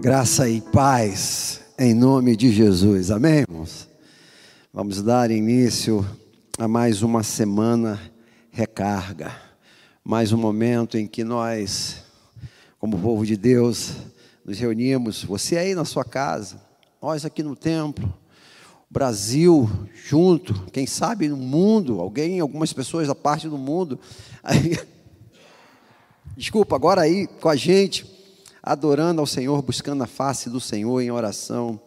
Graça e paz em nome de Jesus, amém, irmãos? Vamos dar início a mais uma semana recarga, mais um momento em que nós, como povo de Deus, nos reunimos. Você aí na sua casa, nós aqui no templo, Brasil junto, quem sabe no mundo, alguém, algumas pessoas da parte do mundo. Aí, desculpa, agora aí com a gente adorando ao Senhor, buscando a face do Senhor em oração,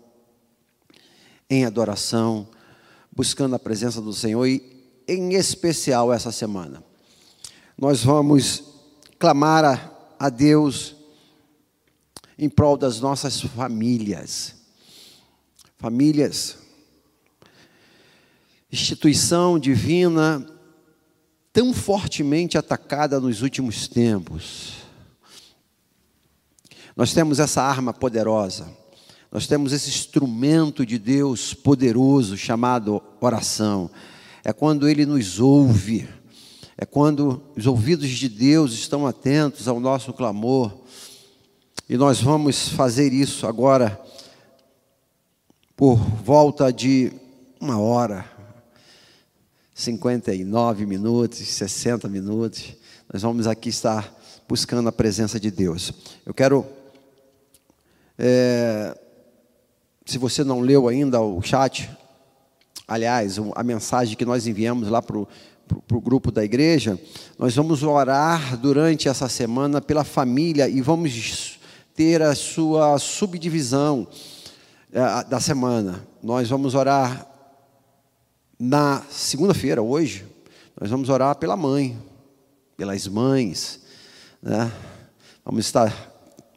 em adoração, buscando a presença do Senhor e, em especial, essa semana. Nós vamos clamar a, a Deus em prol das nossas famílias. Famílias, instituição divina tão fortemente atacada nos últimos tempos nós temos essa arma poderosa, nós temos esse instrumento de Deus poderoso chamado oração. É quando Ele nos ouve, é quando os ouvidos de Deus estão atentos ao nosso clamor. E nós vamos fazer isso agora por volta de uma hora, 59 minutos, 60 minutos. Nós vamos aqui estar buscando a presença de Deus. Eu quero é, se você não leu ainda o chat, aliás, a mensagem que nós enviamos lá para o grupo da igreja, nós vamos orar durante essa semana pela família e vamos ter a sua subdivisão é, da semana. Nós vamos orar na segunda-feira, hoje, nós vamos orar pela mãe, pelas mães, né? Vamos estar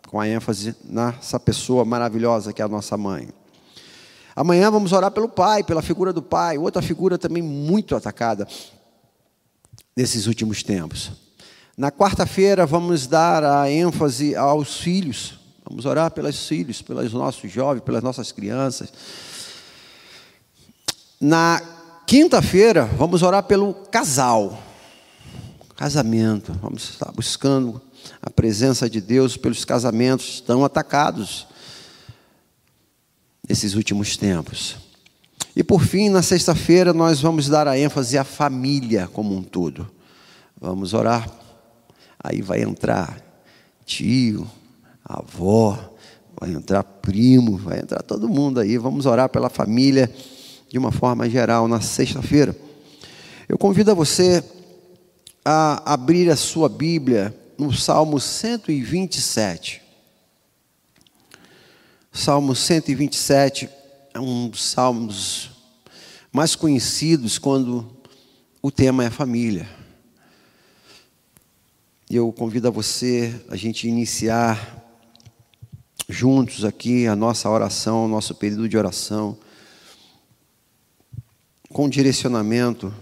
com a ênfase nessa pessoa maravilhosa que é a nossa mãe. Amanhã vamos orar pelo pai, pela figura do pai, outra figura também muito atacada nesses últimos tempos. Na quarta-feira vamos dar a ênfase aos filhos. Vamos orar pelos filhos, pelos nossos jovens, pelas nossas crianças. Na quinta-feira vamos orar pelo casal. Casamento. Vamos estar buscando a presença de Deus pelos casamentos tão atacados nesses últimos tempos. E por fim, na sexta-feira, nós vamos dar a ênfase à família como um todo. Vamos orar. Aí vai entrar tio, avó, vai entrar primo, vai entrar todo mundo aí. Vamos orar pela família de uma forma geral na sexta-feira. Eu convido a você a abrir a sua Bíblia no Salmo 127. Salmo 127 é um dos salmos mais conhecidos quando o tema é família. Eu convido a você a gente iniciar juntos aqui a nossa oração, o nosso período de oração, com direcionamento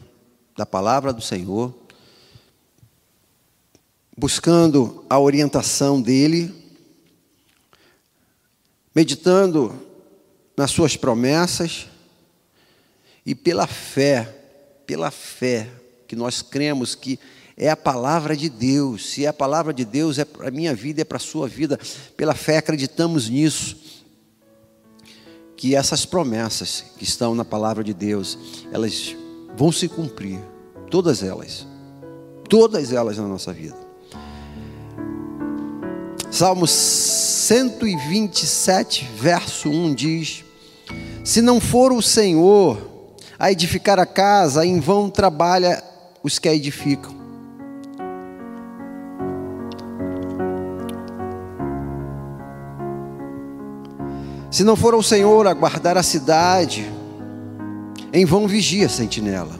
da palavra do Senhor buscando a orientação dele, meditando nas suas promessas e pela fé, pela fé que nós cremos que é a palavra de Deus. Se é a palavra de Deus, é para a minha vida, é para a sua vida. Pela fé acreditamos nisso. Que essas promessas que estão na palavra de Deus, elas vão se cumprir. Todas elas. Todas elas na nossa vida. Salmo 127, verso 1 diz: Se não for o Senhor a edificar a casa, em vão trabalha os que a edificam. Se não for o Senhor a guardar a cidade, em vão vigia a sentinela.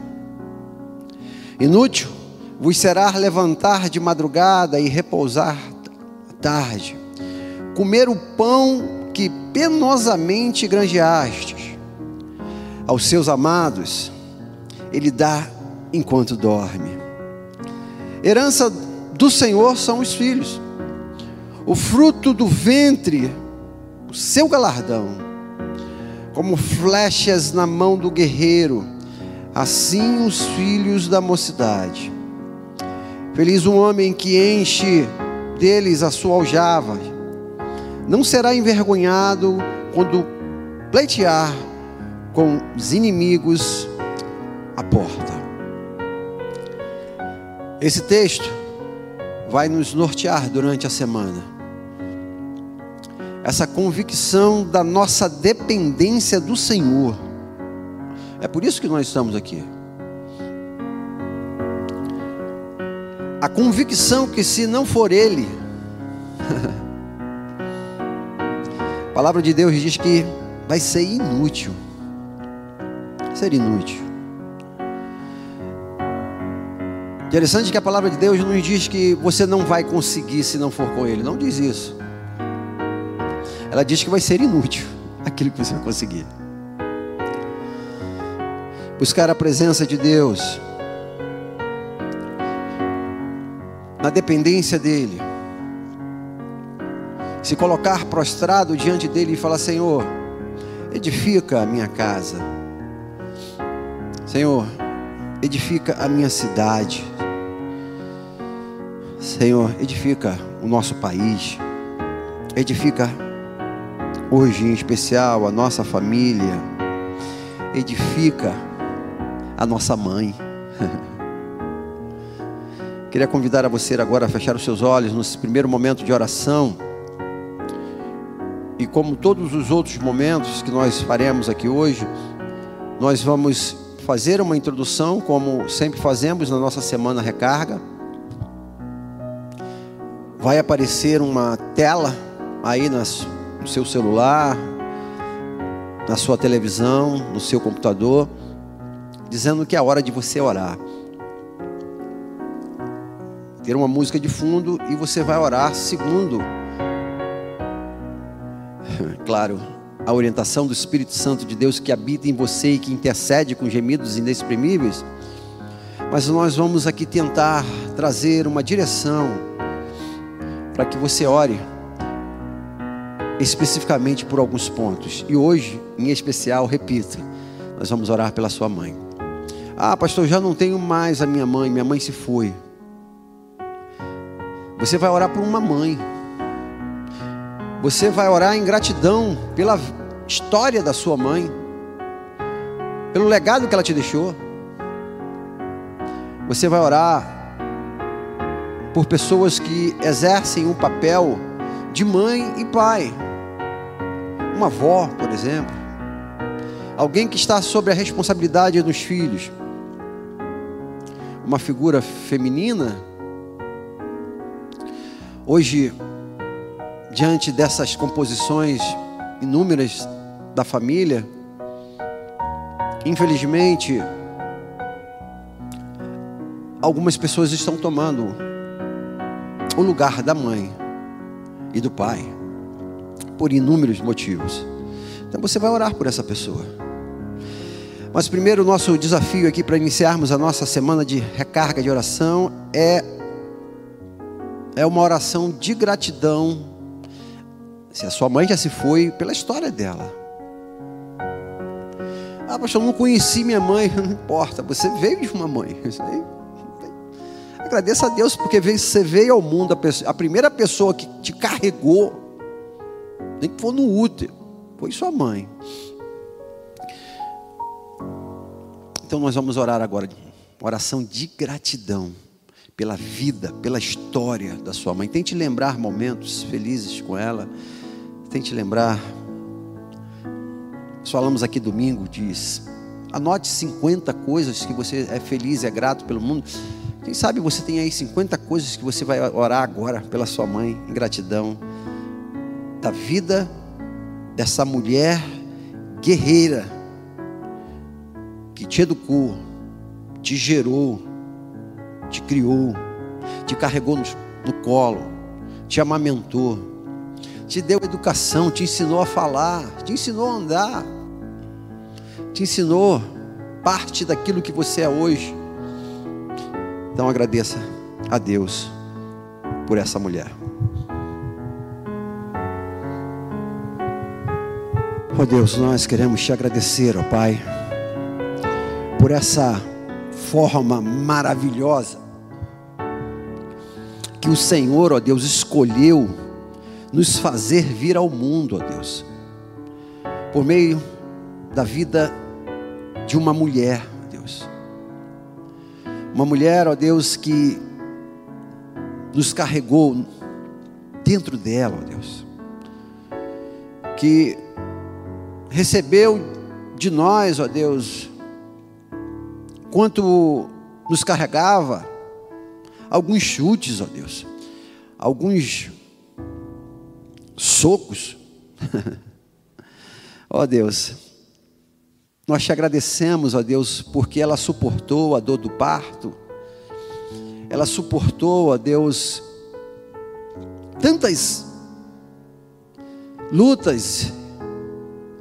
Inútil vos será levantar de madrugada e repousar tarde, comer o pão que penosamente granjeastes. Aos seus amados, Ele dá enquanto dorme. Herança do Senhor são os filhos, o fruto do ventre, o seu galardão, como flechas na mão do guerreiro, assim os filhos da mocidade. Feliz o homem que enche deles a sua aljava, não será envergonhado quando pleitear com os inimigos à porta. Esse texto vai nos nortear durante a semana. Essa convicção da nossa dependência do Senhor. É por isso que nós estamos aqui. A convicção que se não for Ele, a palavra de Deus diz que vai ser inútil. Ser inútil. Interessante que a palavra de Deus não diz que você não vai conseguir se não for com Ele. Não diz isso. Ela diz que vai ser inútil aquilo que você vai conseguir. Buscar a presença de Deus, na dependência dEle, se colocar prostrado diante dEle e falar: Senhor, edifica a minha casa, Senhor, edifica a minha cidade, Senhor, edifica o nosso país, edifica hoje em especial a nossa família, edifica a nossa mãe. Queria convidar a você agora a fechar os seus olhos nesse primeiro momento de oração. E como todos os outros momentos que nós faremos aqui hoje, nós vamos fazer uma introdução, como sempre fazemos na nossa semana recarga. Vai aparecer uma tela aí no seu celular, na sua televisão, no seu computador, dizendo que é hora de você orar. Ter uma música de fundo e você vai orar segundo, claro, a orientação do Espírito Santo de Deus que habita em você e que intercede com gemidos inexprimíveis. Mas nós vamos aqui tentar trazer uma direção para que você ore especificamente por alguns pontos. E hoje, em especial, repito, nós vamos orar pela sua mãe. Ah, pastor, já não tenho mais a minha mãe, minha mãe se foi. Você vai orar por uma mãe. Você vai orar em gratidão pela história da sua mãe, pelo legado que ela te deixou. Você vai orar por pessoas que exercem um papel de mãe e pai. Uma avó, por exemplo. Alguém que está sobre a responsabilidade dos filhos. Uma figura feminina. Hoje, diante dessas composições inúmeras da família, infelizmente, algumas pessoas estão tomando o lugar da mãe e do pai, por inúmeros motivos. Então você vai orar por essa pessoa. Mas primeiro, o nosso desafio aqui para iniciarmos a nossa semana de recarga de oração é, é uma oração de gratidão. Se a sua mãe já se foi, pela história dela. Ah, pastor, eu não conheci minha mãe. Não importa, você veio de uma mãe. Agradeça a Deus porque você veio ao mundo, a primeira pessoa que te carregou, nem que for no útero, foi sua mãe. Então nós vamos orar agora, oração de gratidão pela vida, pela história da sua mãe. Tente lembrar momentos felizes com ela. Tente lembrar. Nós falamos aqui domingo, diz. Anote 50 coisas que você é feliz é grato pelo mundo. Quem sabe você tem aí 50 coisas que você vai orar agora pela sua mãe, em gratidão, da vida dessa mulher guerreira, que te educou, te gerou, te criou, te carregou no, no colo, te amamentou, te deu educação, te ensinou a falar, te ensinou a andar, te ensinou parte daquilo que você é hoje. Então agradeça a Deus por essa mulher. Oh Deus, nós queremos te agradecer, ó oh Pai, por essa forma maravilhosa que o Senhor, ó Deus, escolheu nos fazer vir ao mundo, ó Deus, por meio da vida de uma mulher, ó Deus. Uma mulher, ó Deus, que nos carregou dentro dela, ó Deus. Que recebeu de nós, ó Deus, quanto nos carregava, alguns chutes, ó Deus, alguns socos. ó Deus, nós te agradecemos, ó Deus, porque ela suportou a dor do parto, ela suportou, ó Deus, tantas lutas,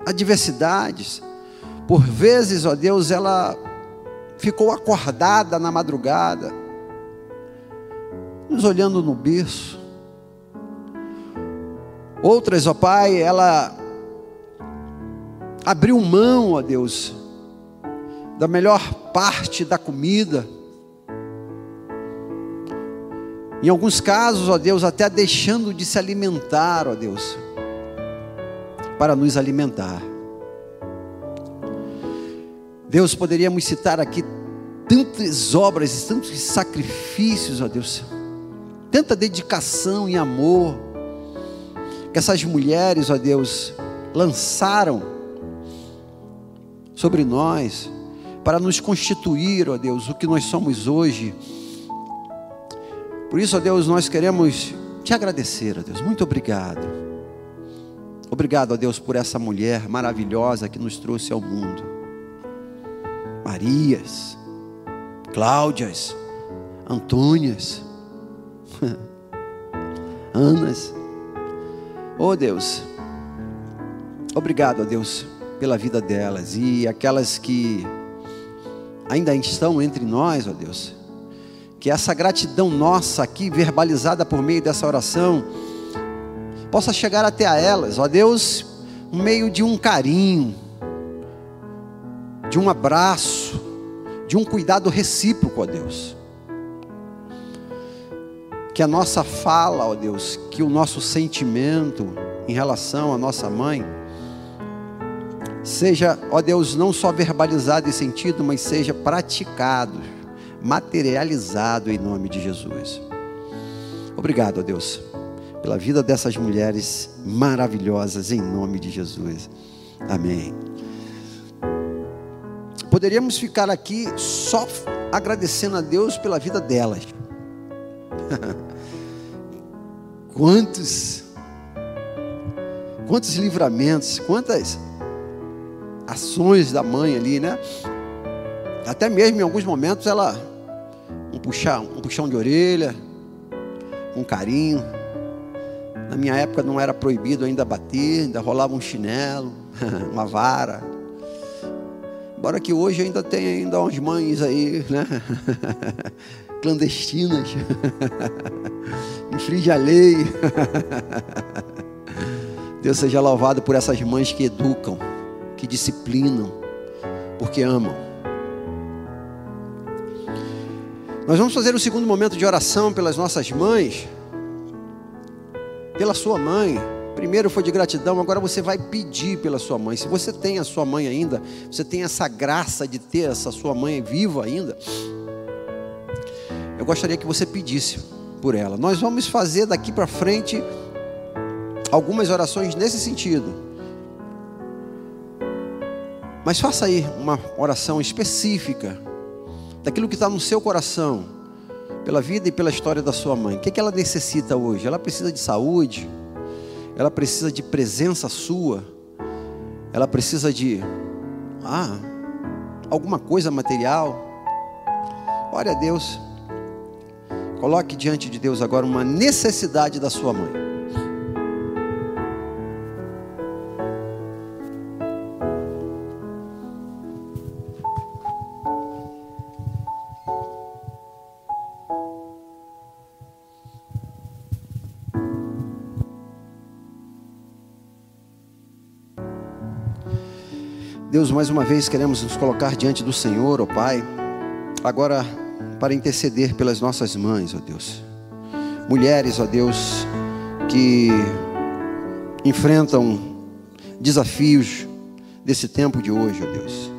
adversidades. Por vezes, ó Deus, ela ficou acordada na madrugada, nos olhando no berço. Outras, ó Pai, ela abriu mão, ó Deus, da melhor parte da comida. Em alguns casos, ó Deus, até deixando de se alimentar, ó Deus, para nos alimentar. Deus, poderíamos citar aqui tantas obras, tantos sacrifícios, ó Deus, tanta dedicação e amor que essas mulheres, ó Deus, lançaram sobre nós para nos constituir, ó Deus, o que nós somos hoje. Por isso, ó Deus, nós queremos te agradecer, ó Deus. Muito obrigado. Obrigado, ó Deus, por essa mulher maravilhosa que nos trouxe ao mundo. Marias, Cláudias, Antônias, Anas. Oh Deus, obrigado a Deus pela vida delas e aquelas que ainda estão entre nós, ó oh Deus. Que essa gratidão nossa aqui, verbalizada por meio dessa oração, possa chegar até a elas, ó oh Deus, no meio de um carinho, de um abraço, de um cuidado recíproco, ó Deus. Que a nossa fala, ó Deus, que o nosso sentimento em relação à nossa mãe, seja, ó Deus, não só verbalizado e sentido, mas seja praticado, materializado em nome de Jesus. Obrigado, ó Deus, pela vida dessas mulheres maravilhosas em nome de Jesus. Amém. Poderíamos ficar aqui só agradecendo a Deus pela vida delas. quantos, quantos livramentos, quantas ações da mãe ali, né? Até mesmo em alguns momentos ela um puxão, um puxão de orelha, um carinho. Na minha época não era proibido ainda bater, ainda rolava um chinelo, uma vara. Embora que hoje ainda tem ainda umas mães aí, né? Clandestinas. Infringe a lei. Deus seja louvado por essas mães que educam, que disciplinam, porque amam. Nós vamos fazer o segundo momento de oração pelas nossas mães, pela sua mãe. Primeiro foi de gratidão, agora você vai pedir pela sua mãe. Se você tem a sua mãe ainda, você tem essa graça de ter essa sua mãe viva ainda, eu gostaria que você pedisse por ela. Nós vamos fazer daqui para frente algumas orações nesse sentido. Mas faça aí uma oração específica daquilo que está no seu coração, pela vida e pela história da sua mãe. O que, que ela necessita hoje? Ela precisa de saúde ela precisa de presença sua, ela precisa de ah, alguma coisa material. Ore a Deus, coloque diante de Deus agora uma necessidade da sua mãe. Deus, mais uma vez queremos nos colocar diante do Senhor, ó oh Pai, agora para interceder pelas nossas mães, ó Deus. Mulheres, ó Deus, que enfrentam desafios desse tempo de hoje, ó Deus.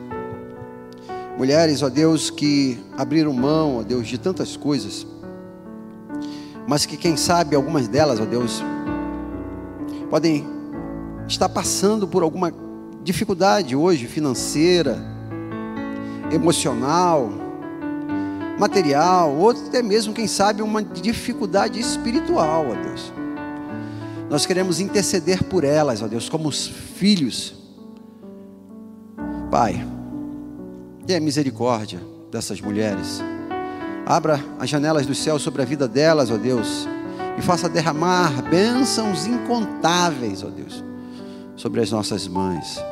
Mulheres, ó Deus, que abriram mão, ó Deus, de tantas coisas, mas que quem sabe algumas delas, ó Deus, podem estar passando por alguma dificuldade hoje financeira, emocional, material, ou até mesmo, quem sabe, uma dificuldade espiritual, ó Deus. Nós queremos interceder por elas, ó Deus, como os filhos. Pai, tenha misericórdia dessas mulheres. Abra as janelas do céu sobre a vida delas, ó Deus, e faça derramar bênçãos incontáveis, ó Deus, sobre as nossas mães.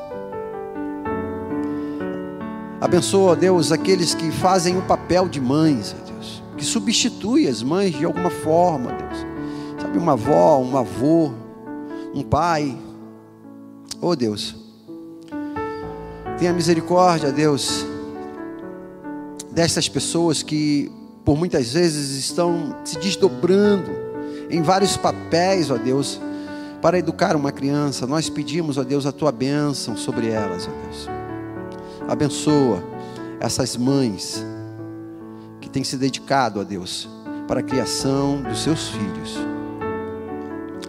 Abençoa, Deus, aqueles que fazem o papel de mães, Deus, que substitui as mães de alguma forma, Deus. Sabe, uma avó, um avô, um pai. Oh Deus, tenha misericórdia, Deus, dessas pessoas que por muitas vezes estão se desdobrando em vários papéis, ó Deus, para educar uma criança. Nós pedimos, ó Deus, a tua bênção sobre elas, ó Deus. Abençoa essas mães que têm se dedicado a Deus para a criação dos seus filhos.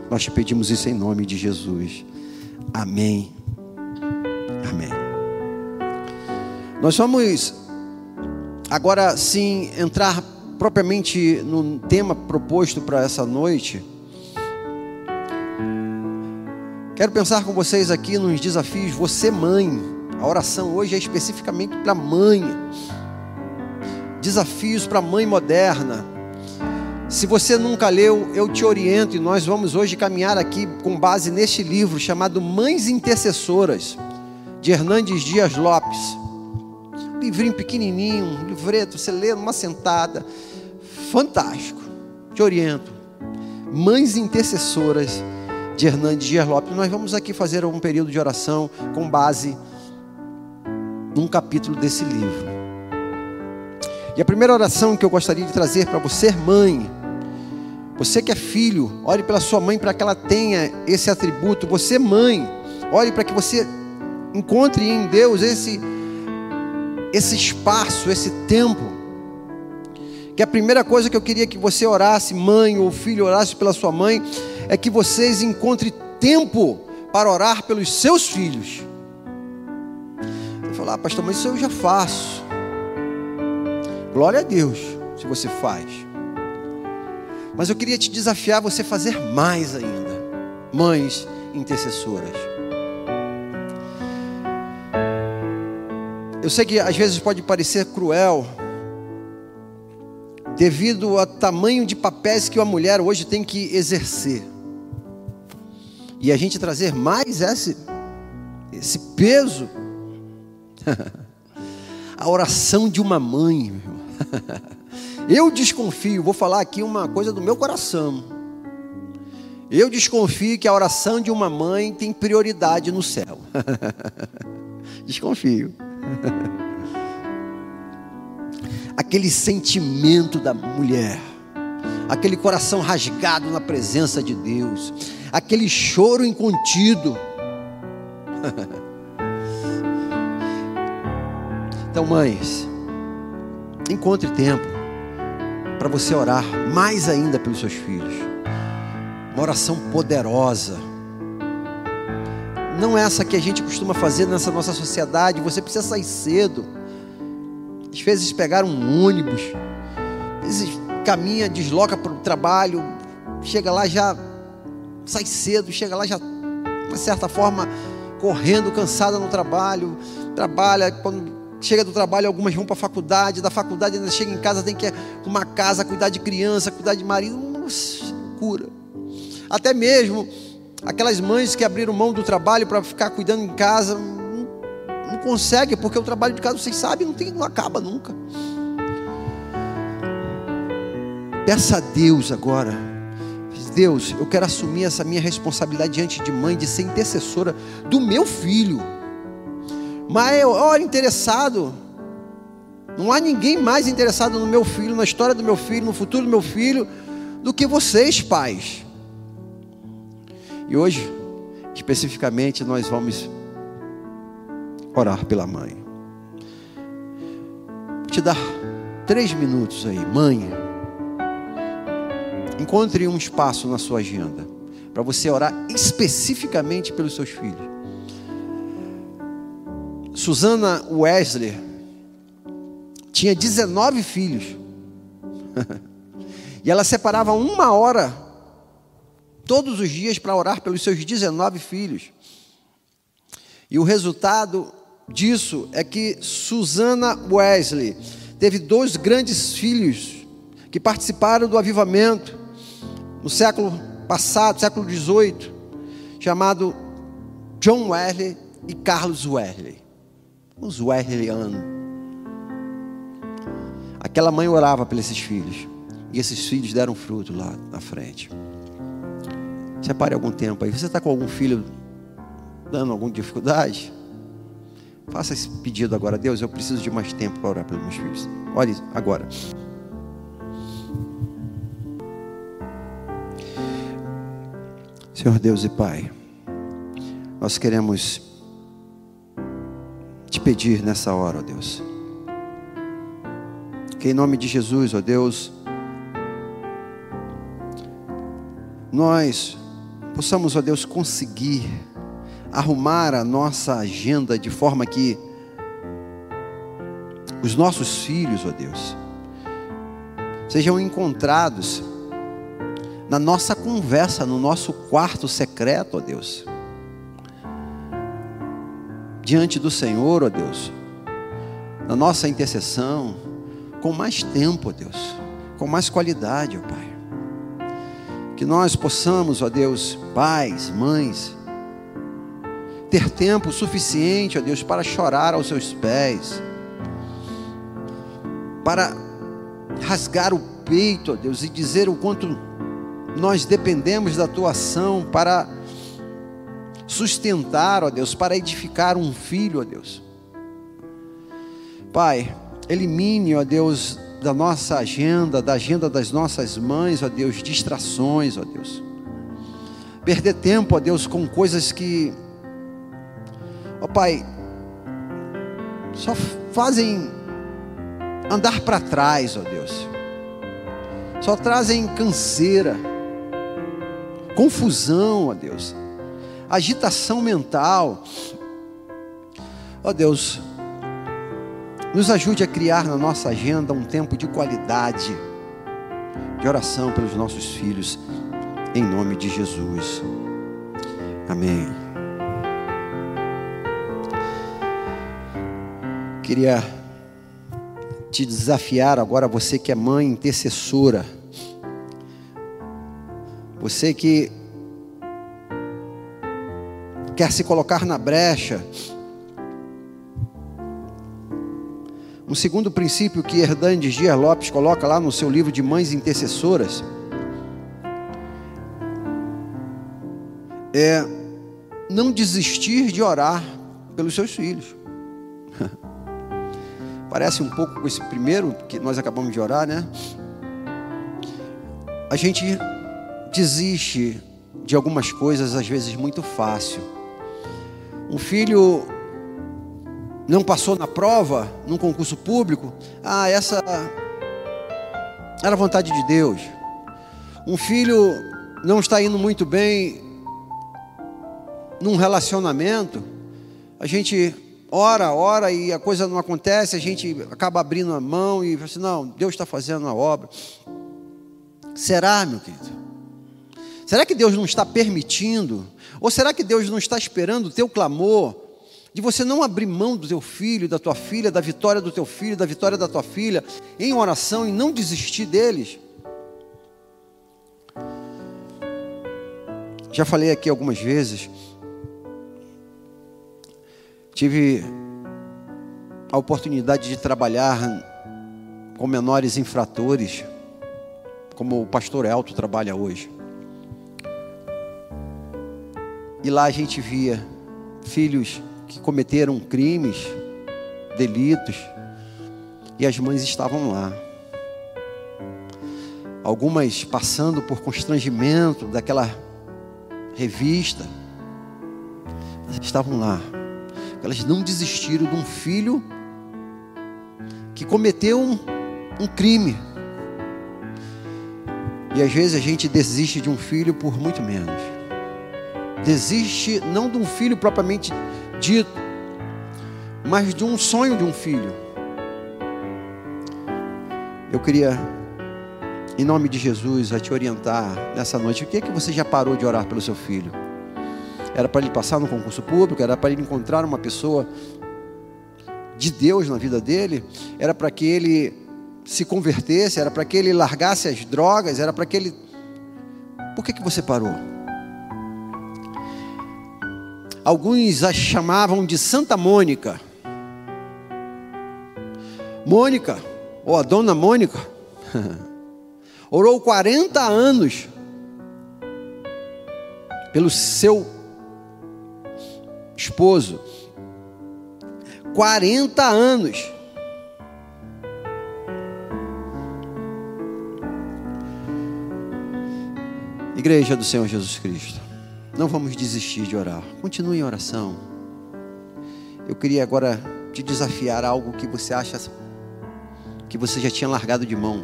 Nós te pedimos isso em nome de Jesus. Amém. Amém. Nós vamos agora sim entrar propriamente no tema proposto para essa noite. Quero pensar com vocês aqui nos desafios. Você, mãe, a oração hoje é especificamente para mãe. Desafios para a mãe moderna. Se você nunca leu, eu te oriento e nós vamos hoje caminhar aqui com base neste livro chamado Mães Intercessoras, de Hernandes Dias Lopes. Um livrinho pequenininho, um livreto, você lê numa sentada. Fantástico. Te oriento. Mães Intercessoras, de Hernandes Dias Lopes. Nós vamos aqui fazer um período de oração com base num capítulo desse livro. E a primeira oração que eu gostaria de trazer para você, mãe, você que é filho, ore pela sua mãe para que ela tenha esse atributo. Você, mãe, ore para que você encontre em Deus esse esse espaço, esse tempo. Que a primeira coisa que eu queria que você orasse, mãe ou filho, orasse pela sua mãe, é que vocês encontrem tempo para orar pelos seus filhos. Falar, ah, pastor, mas isso eu já faço. Glória a Deus, se você faz. Mas eu queria te desafiar você fazer mais ainda. Mães intercessoras. Eu sei que às vezes pode parecer cruel, devido ao tamanho de papéis que uma mulher hoje tem que exercer. E a gente trazer mais esse, esse peso. a oração de uma mãe. Eu desconfio, vou falar aqui uma coisa do meu coração. Eu desconfio que a oração de uma mãe tem prioridade no céu. desconfio. Aquele sentimento da mulher, aquele coração rasgado na presença de Deus, aquele choro incontido. Então, mães, encontre tempo para você orar mais ainda pelos seus filhos. Uma oração poderosa. Não é essa que a gente costuma fazer nessa nossa sociedade. Você precisa sair cedo. Às vezes pegar um ônibus. Às vezes caminha, desloca para o trabalho. Chega lá já sai cedo. Chega lá já, de certa forma, correndo, cansada no trabalho. Trabalha quando chega do trabalho, algumas vão para a faculdade, da faculdade ainda chega em casa, tem que uma casa, cuidar de criança, cuidar de marido, nossa, cura. Até mesmo aquelas mães que abriram mão do trabalho para ficar cuidando em casa, não, não conseguem, porque o trabalho de casa, vocês sabem, não, tem, não acaba nunca. Peça a Deus agora. Deus, eu quero assumir essa minha responsabilidade diante de mãe, de ser intercessora do meu filho. Mas olha, interessado. Não há ninguém mais interessado no meu filho, na história do meu filho, no futuro do meu filho, do que vocês, pais. E hoje Especificamente, nós vamos orar pela mãe. Vou te dar três minutos aí, mãe. Encontre um espaço na sua agenda para você orar especificamente pelos seus filhos. Susana Wesley tinha 19 filhos. e ela separava uma hora todos os dias para orar pelos seus 19 filhos. E o resultado disso é que Susana Wesley teve dois grandes filhos que participaram do avivamento no século passado, século XVIII, chamado John Wesley e Carlos Wesley. Os Wesleyanos. Aquela mãe orava pelos esses filhos. E esses filhos deram fruto lá na frente. Separe algum tempo aí. Você está com algum filho dando alguma dificuldade? Faça esse pedido agora. Deus, eu preciso de mais tempo para orar pelos meus filhos. Olhe agora. Senhor Deus e Pai, nós queremos te pedir nessa hora, ó Deus, que em nome de Jesus, ó Deus, nós possamos, ó Deus, conseguir arrumar a nossa agenda de forma que os nossos filhos, ó Deus, sejam encontrados na nossa conversa, no nosso quarto secreto, ó Deus. Diante do Senhor, ó Deus, na nossa intercessão, com mais tempo, ó Deus, com mais qualidade, ó Pai. Que nós possamos, ó Deus, pais, mães, ter tempo suficiente, ó Deus, para chorar aos seus pés, para rasgar o peito, ó Deus, e dizer o quanto nós dependemos da tua ação para sustentar, ó Deus, para edificar um filho, ó Deus. Pai, elimine, ó Deus, da nossa agenda, da agenda das nossas mães, ó Deus, distrações, ó Deus. Perder tempo, ó Deus, com coisas que, ó Pai, só fazem andar para trás, ó Deus. Só trazem canseira, confusão, ó Deus, agitação mental. Ó Deus, nos ajude a criar na nossa agenda um tempo de qualidade, de oração pelos nossos filhos, em nome de Jesus. Amém. Queria te desafiar agora, você que é mãe intercessora, você que quer se colocar na brecha, Um segundo princípio que Hernandes Dias Lopes coloca lá no seu livro de Mães Intercessoras é não desistir de orar pelos seus filhos. Parece um pouco com esse primeiro que nós acabamos de orar, né? A gente desiste de algumas coisas às vezes muito fácil. Um filho não passou na prova, num concurso público, ah, essa era vontade de Deus. Um filho não está indo muito bem num relacionamento, a gente ora, ora e a coisa não acontece, a gente acaba abrindo a mão e fala assim: não, Deus está fazendo a obra. Será, meu querido? Será que Deus não está permitindo? Ou será que Deus não está esperando o teu clamor de você não abrir mão do teu filho, da tua filha, da vitória do teu filho, da vitória da tua filha, em oração e não desistir deles. Já falei aqui algumas vezes, tive a oportunidade de trabalhar com menores infratores, como o pastor Elto trabalha hoje. E lá a gente via filhos que cometeram crimes, delitos, e as mães estavam lá. Algumas passando por constrangimento daquela revista, estavam lá. Elas não desistiram de um filho que cometeu um, um crime. E às vezes a gente desiste de um filho por muito menos. Desiste não de um filho propriamente dito, mas de um sonho de um filho. Eu queria, em nome de Jesus, a te orientar nessa noite. O que é que você já parou de orar pelo seu filho? Era para ele passar no concurso público? Era para ele encontrar uma pessoa de Deus na vida dele? Era para que ele se convertesse? Era para que ele largasse as drogas? Era para que ele. Por que, que você parou? Alguns a chamavam de Santa Mônica. Mônica, ou a dona Mônica, orou 40 anos pelo seu esposo. 40 anos. Igreja do Senhor Jesus Cristo, não vamos desistir de orar. Continue em oração. Eu queria agora te desafiar algo que você acha que você já tinha largado de mão.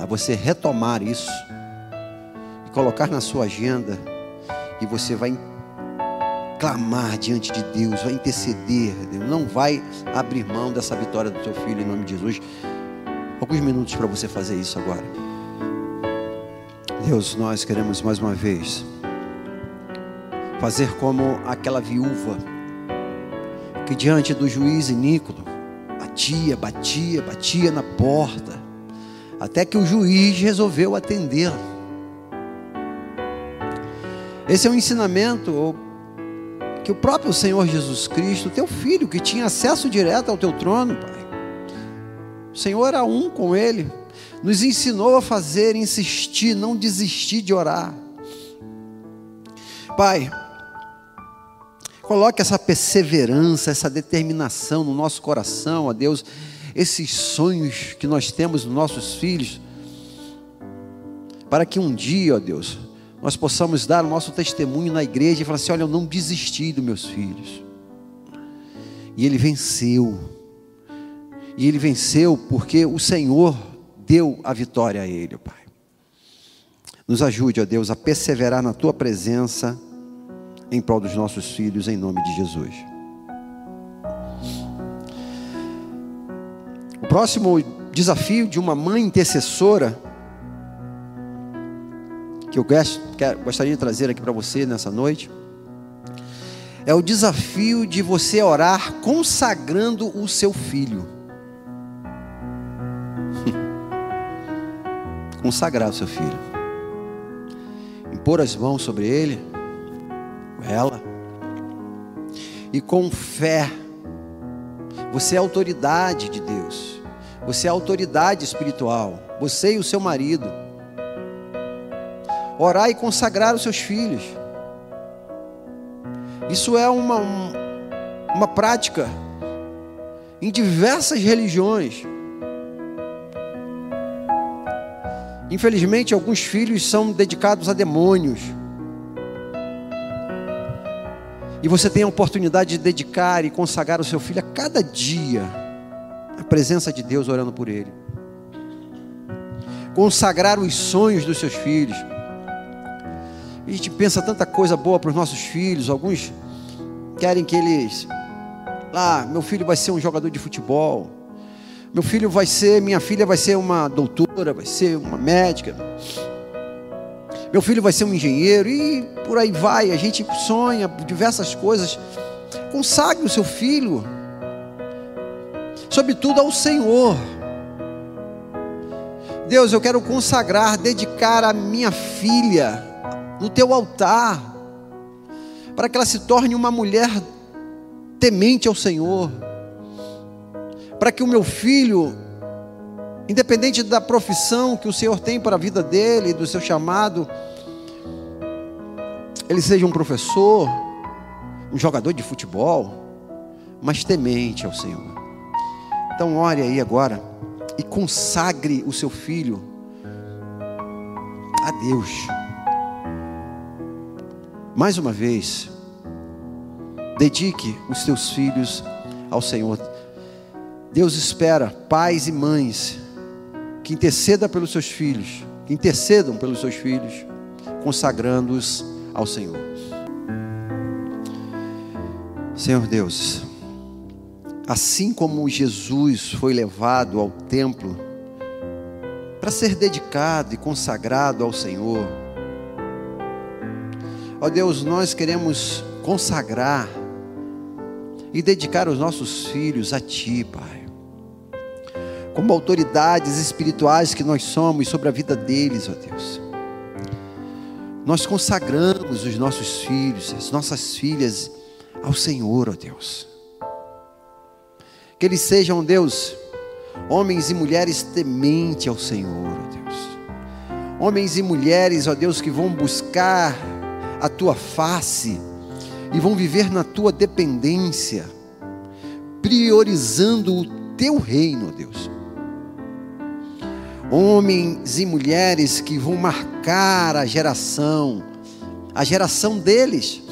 A você retomar isso e colocar na sua agenda e você vai clamar diante de Deus, vai interceder, Deus não vai abrir mão dessa vitória do teu filho em nome de Jesus. Alguns minutos para você fazer isso agora. Deus, nós queremos mais uma vez fazer como aquela viúva que diante do juiz iníquo batia, batia, batia na porta, até que o juiz resolveu atendê-la. Esse é um ensinamento que o próprio Senhor Jesus Cristo, teu filho, que tinha acesso direto ao teu trono, Pai, o Senhor era um com ele, nos ensinou a fazer, insistir, não desistir de orar. Pai, coloque essa perseverança, essa determinação no nosso coração, ó Deus, esses sonhos que nós temos nos nossos filhos, para que um dia, ó Deus, nós possamos dar o nosso testemunho na igreja e falar assim: olha, eu não desisti dos meus filhos. E ele venceu. E ele venceu porque o Senhor deu a vitória a ele, Pai. Nos ajude, ó Deus, a perseverar na tua presença em prol dos nossos filhos, em nome de Jesus. O próximo desafio de uma mãe intercessora, que eu gostaria de trazer aqui para você nessa noite, é o desafio de você orar consagrando o seu filho. consagrar o seu filho, impor as mãos sobre ele, ela, e com fé, você é autoridade de Deus, você é autoridade espiritual, você e o seu marido, orar e consagrar os seus filhos, isso é uma, uma prática em diversas religiões. Infelizmente, alguns filhos são dedicados a demônios. E você tem a oportunidade de dedicar e consagrar o seu filho a cada dia à presença de Deus orando por ele. Consagrar os sonhos dos seus filhos. A gente pensa tanta coisa boa para os nossos filhos. Alguns querem que eles. Lá, meu filho vai ser um jogador de futebol. Meu filho vai ser, minha filha vai ser uma doutora, vai ser uma médica. Meu filho vai ser um engenheiro e por aí vai. A gente sonha diversas coisas. Consagre o seu filho, sobretudo ao Senhor. Deus, eu quero consagrar, dedicar a minha filha no teu altar, para que ela se torne uma mulher temente ao Senhor para que o meu filho, independente da profissão que o Senhor tem para a vida dele, do seu chamado, ele seja um professor, um jogador de futebol, mas temente ao Senhor. Então, ore aí agora e consagre o seu filho a Deus. Mais uma vez, Dedique os teus filhos ao Senhor. Deus espera pais e mães que intercedam pelos seus filhos, que intercedam pelos seus filhos, consagrando-os ao Senhor. Senhor Deus, assim como Jesus foi levado ao templo para ser dedicado e consagrado ao Senhor, ó Deus, nós queremos consagrar e dedicar os nossos filhos a Ti, Pai. Como autoridades espirituais que nós somos sobre a vida deles, ó Deus. Nós consagramos os nossos filhos, as nossas filhas ao Senhor, ó Deus. Que eles sejam, Deus, homens e mulheres tementes ao Senhor, ó Deus. Homens e mulheres, ó Deus, que vão buscar a tua face e vão viver na tua dependência, priorizando o teu reino, Deus. Homens e mulheres que vão marcar a geração, a geração deles,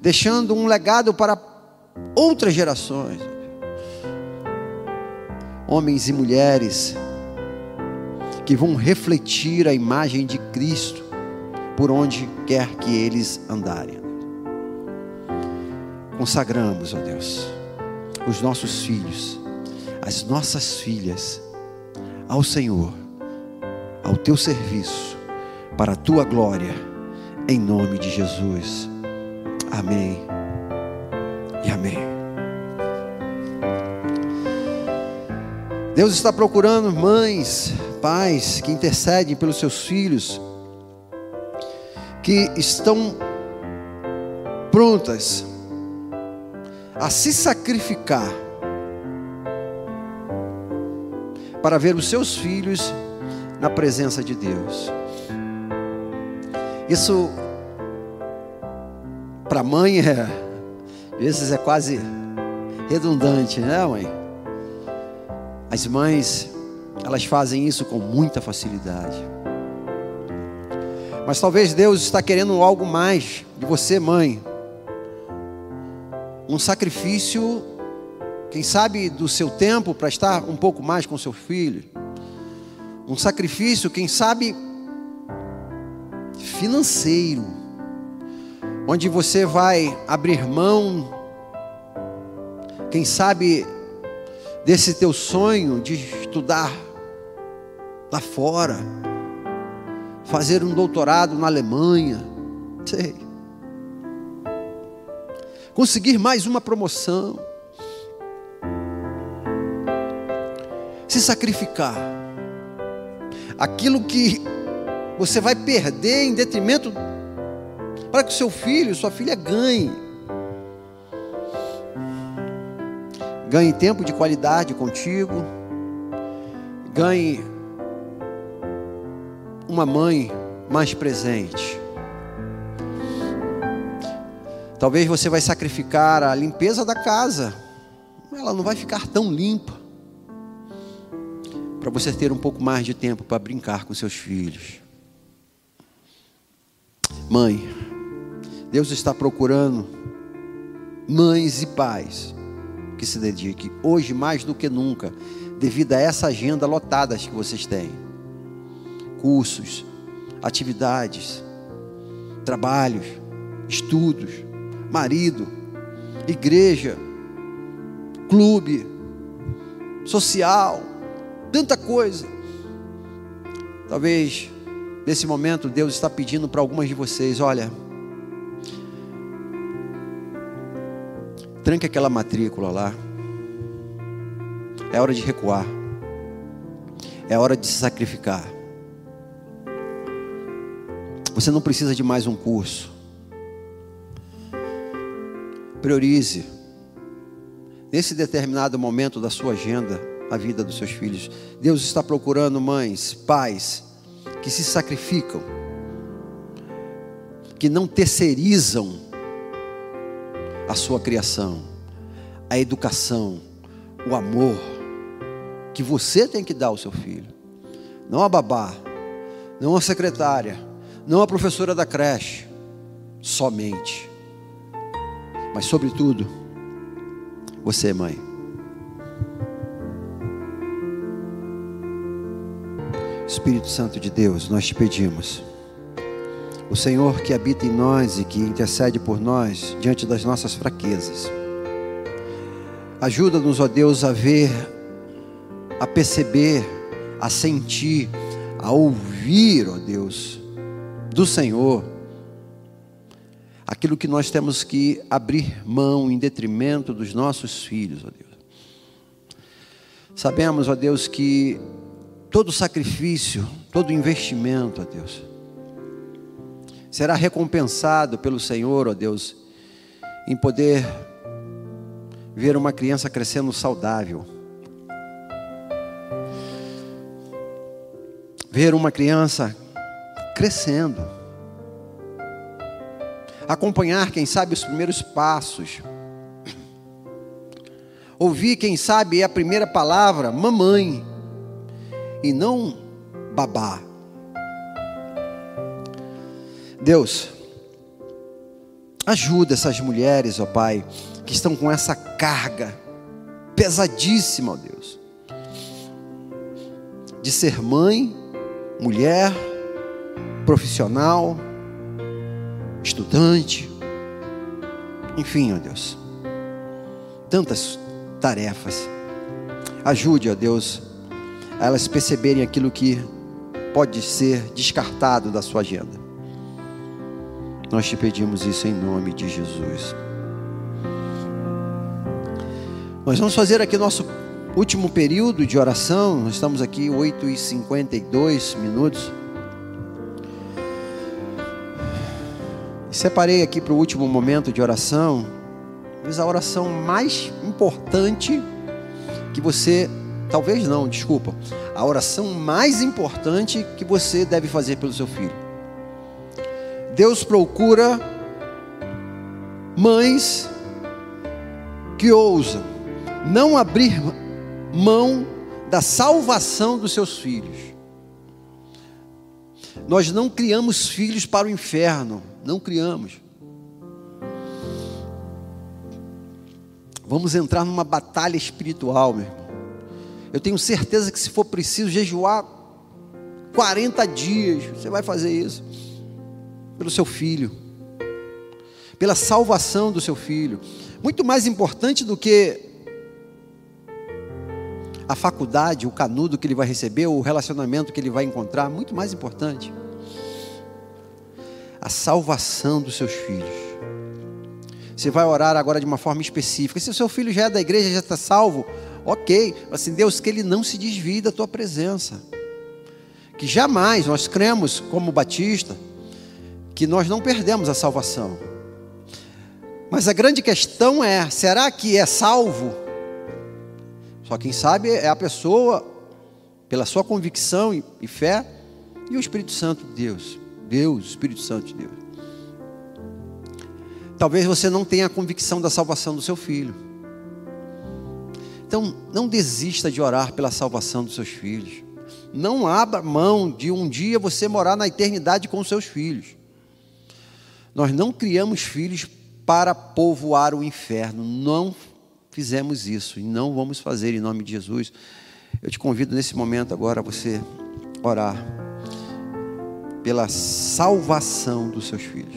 deixando um legado para outras gerações. Homens e mulheres que vão refletir a imagem de Cristo por onde quer que eles andarem consagramos, ó Deus, os nossos filhos, as nossas filhas, ao Senhor, ao teu serviço, para a tua glória, em nome de Jesus. Amém e amém. Deus está procurando mães, pais que intercedem pelos seus filhos, que estão prontas a se sacrificar para ver os seus filhos na presença de Deus. Isso para a mãe é, às vezes é quase redundante, né, mãe? As mães, elas fazem isso com muita facilidade. Mas talvez Deus está querendo algo mais de você, mãe um sacrifício, quem sabe, do seu tempo para estar um pouco mais com seu filho. Um sacrifício, quem sabe, financeiro, onde você vai abrir mão, quem sabe, desse teu sonho de estudar lá fora, fazer um doutorado na Alemanha, sei. Conseguir mais uma promoção, se sacrificar, aquilo que você vai perder em detrimento para que seu filho, sua filha ganhe. Ganhe tempo de qualidade contigo, ganhe uma mãe mais presente. Talvez você vai sacrificar a limpeza da casa. Ela não vai ficar tão limpa. Para você ter um pouco mais de tempo para brincar com seus filhos. Mãe, Deus está procurando mães e pais que se dediquem hoje mais do que nunca, devido a essa agenda lotada que vocês têm. Cursos, atividades, trabalhos, estudos marido, igreja, clube, social, tanta coisa. Talvez nesse momento Deus está pedindo para algumas de vocês: olha, tranque aquela matrícula lá. É hora de recuar. É hora de se sacrificar. Você não precisa de mais um curso. Priorize, nesse determinado momento da sua agenda, a vida dos seus filhos. Deus está procurando mães, pais, que se sacrificam, que não terceirizam a sua criação, a educação, o amor que você tem que dar ao seu filho. Não a babá, não a secretária, não a professora da creche, somente Mas, sobretudo, você, mãe. Espírito Santo de Deus, nós te pedimos. O Senhor que habita em nós e que intercede por nós diante das nossas fraquezas. Ajuda-nos, ó Deus, a ver, a perceber, a sentir, a ouvir, ó Deus, do Senhor, aquilo que nós temos que abrir mão em detrimento dos nossos filhos, ó Deus. Sabemos, ó Deus, que todo sacrifício, todo investimento, ó Deus, será recompensado pelo Senhor, ó Deus, em poder ver uma criança crescendo saudável. Ver uma criança crescendo. Acompanhar, quem sabe, os primeiros passos. Ouvir, quem sabe, a primeira palavra, mamãe e não babá. Deus, ajuda essas mulheres, ó Pai, que estão com essa carga pesadíssima, ó Deus, de ser mãe, mulher, profissional, estudante, enfim, ó Deus, tantas tarefas. Ajude, ó Deus, elas perceberem aquilo que pode ser descartado da sua agenda. Nós te pedimos isso em nome de Jesus. Nós vamos fazer aqui nosso último período de oração. Nós estamos aqui 8 e 52 minutos. Separei aqui para o último momento de oração, mas a oração mais importante que você Talvez não, desculpa. A oração mais importante que você deve fazer pelo seu filho. Deus procura mães que ousam não abrir mão da salvação dos seus filhos. Nós não criamos filhos para o inferno, não criamos. Vamos entrar numa batalha espiritual, meu irmão. Eu tenho certeza que se for preciso jejuar 40 dias, você vai fazer isso pelo seu filho, pela salvação do seu filho. Muito mais importante do que a faculdade, o canudo que ele vai receber, o relacionamento que ele vai encontrar, muito mais importante. A salvação dos seus filhos. Você vai orar agora de uma forma específica. Se o seu filho já é da igreja, já está salvo, Ok, assim, Deus, que ele não se desvie da tua presença. Que jamais nós cremos, como Batista, que nós não perdemos a salvação. Mas a grande questão é: será que é salvo? Só quem sabe é a pessoa, pela sua convicção e fé, e o Espírito Santo de Deus. Deus, Espírito Santo de Deus. Talvez você não tenha a convicção da salvação do seu filho. Então, não desista de orar pela salvação dos seus filhos. Não abra mão de um dia você morar na eternidade com seus filhos. Nós não criamos filhos para povoar o inferno. Não fizemos isso e não vamos fazer em nome de Jesus. Eu te convido nesse momento agora a você orar pela salvação dos seus filhos.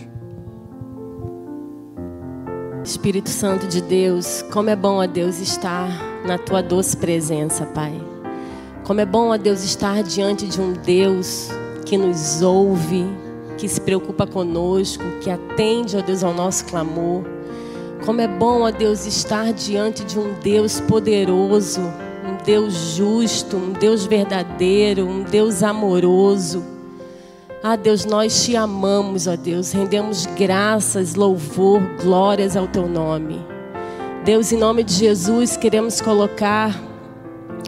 Espírito Santo de Deus, como é bom a Deus estar na tua doce presença, Pai. Como é bom, ó Deus, estar diante de um Deus que nos ouve, que se preocupa conosco, que atende, ó Deus, ao nosso clamor. Como é bom, ó Deus, estar diante de um Deus poderoso, um Deus justo, um Deus verdadeiro, um Deus amoroso. Ah, Deus, nós te amamos, ó Deus, rendemos graças, louvor, glórias ao teu nome. Deus, em nome de Jesus, queremos colocar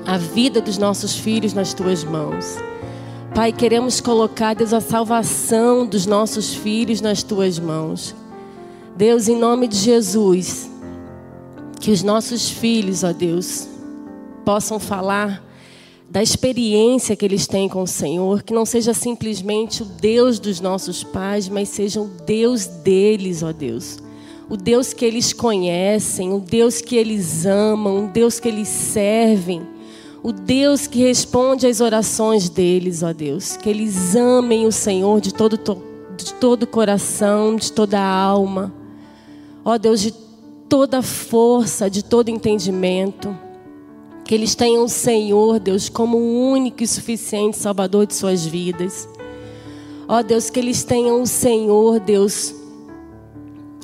a vida dos nossos filhos nas tuas mãos. Pai, queremos colocar, Deus, a salvação dos nossos filhos nas tuas mãos. Deus, em nome de Jesus, que os nossos filhos, ó Deus, possam falar da experiência que eles têm com o Senhor, que não seja simplesmente o Deus dos nossos pais, mas seja o Deus deles, ó Deus o Deus que eles conhecem, o Deus que eles amam, o Deus que eles servem, o Deus que responde às orações deles, ó Deus. Que eles amem o Senhor de todo, de todo coração, de toda a alma, ó Deus, de toda força, de todo entendimento. Que eles tenham o Senhor, Deus, como o único e suficiente Salvador de suas vidas. Ó Deus, que eles tenham o Senhor, Deus,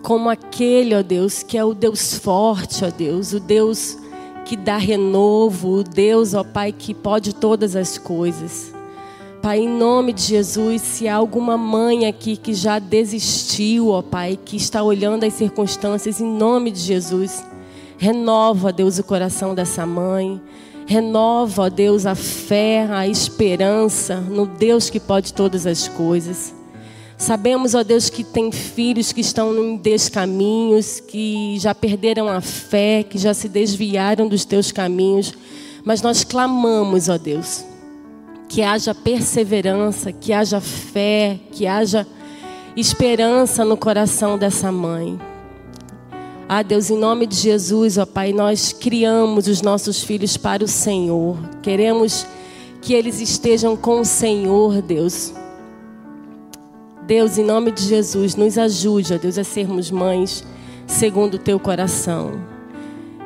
como aquele, ó Deus, que é o Deus forte, ó Deus, o Deus que dá renovo, o Deus, ó Pai, que pode todas as coisas. Pai, em nome de Jesus, se há alguma mãe aqui que já desistiu, ó Pai, que está olhando as circunstâncias, em nome de Jesus, renova, Deus, o coração dessa mãe. Renova, Deus, a fé, a esperança no Deus que pode todas as coisas. Sabemos, ó Deus, que tem filhos que estão em descaminhos, que já perderam a fé, que já se desviaram dos teus caminhos. Mas nós clamamos, ó Deus, que haja perseverança, que haja fé, que haja esperança no coração dessa mãe. Ah, Deus, em nome de Jesus, ó Pai, nós criamos os nossos filhos para o Senhor. Queremos que eles estejam com o Senhor, Deus. Deus, em nome de Jesus, nos ajude, ó Deus, a sermos mães segundo o teu coração.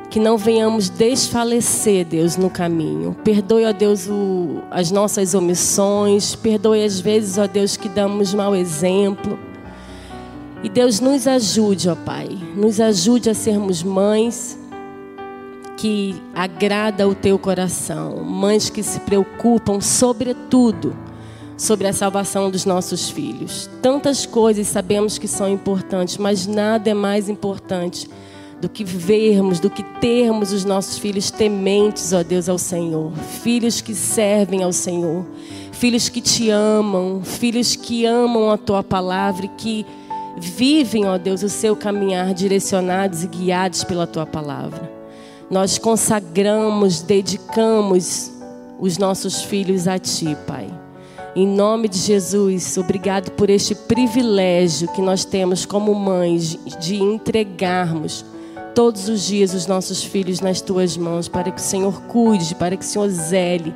Que não venhamos desfalecer, Deus, no caminho. Perdoe, ó Deus, o, as nossas omissões. Perdoe as vezes, ó Deus, que damos mau exemplo. E Deus nos ajude, ó Pai. Nos ajude a sermos mães que agrada o teu coração. Mães que se preocupam, sobretudo, sobre a salvação dos nossos filhos. Tantas coisas sabemos que são importantes, mas nada é mais importante do que vermos, do que termos os nossos filhos tementes, ó Deus, ao Senhor. Filhos que servem ao Senhor. Filhos que te amam. Filhos que amam a tua palavra e que vivem, ó Deus, o seu caminhar direcionados e guiados pela tua palavra. Nós consagramos, dedicamos os nossos filhos a ti, Pai. Em nome de Jesus, obrigado por este privilégio que nós temos como mães de entregarmos todos os dias os nossos filhos nas tuas mãos, para que o Senhor cuide, para que o Senhor zele,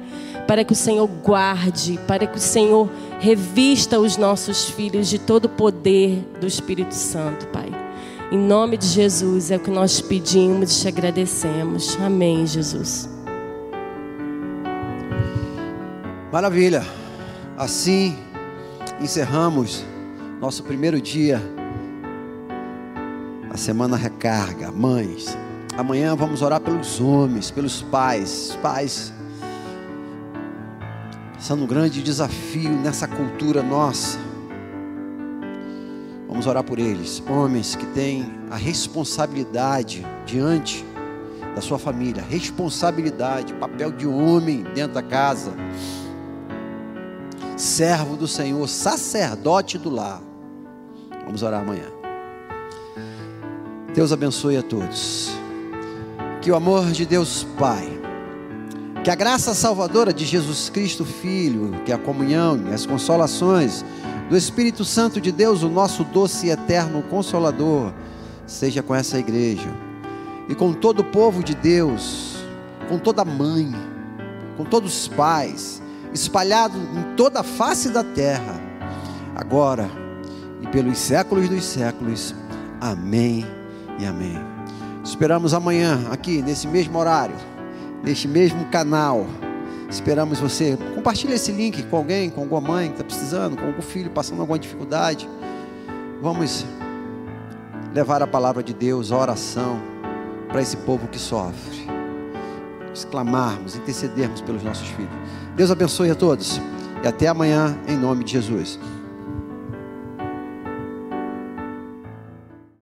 para que o Senhor guarde, para que o Senhor revista os nossos filhos de todo o poder do Espírito Santo, Pai. Em nome de Jesus é o que nós pedimos e te agradecemos. Amém, Jesus. Maravilha. Assim encerramos nosso primeiro dia, a semana recarga. Mães, amanhã vamos orar pelos homens, pelos pais, pais passando um grande desafio nessa cultura nossa. Vamos orar por eles, homens que têm a responsabilidade diante da sua família, responsabilidade, papel de homem dentro da casa servo do Senhor, sacerdote do lar. Vamos orar amanhã. Deus abençoe a todos. Que o amor de Deus Pai, que a graça salvadora de Jesus Cristo Filho, que a comunhão e as consolações do Espírito Santo de Deus, o nosso doce e eterno consolador, seja com essa igreja e com todo o povo de Deus, com toda mãe, com todos os pais, espalhado em toda a face da terra, agora e pelos séculos dos séculos. Amém e amém. Esperamos amanhã, aqui, nesse mesmo horário, neste mesmo canal. Esperamos você. Compartilhe esse link com alguém, com alguma mãe que está precisando, com algum filho passando alguma dificuldade. Vamos levar a palavra de Deus, a oração para esse povo que sofre. Exclamarmos, intercedermos pelos nossos filhos. Deus abençoe a todos e até amanhã, em nome de Jesus.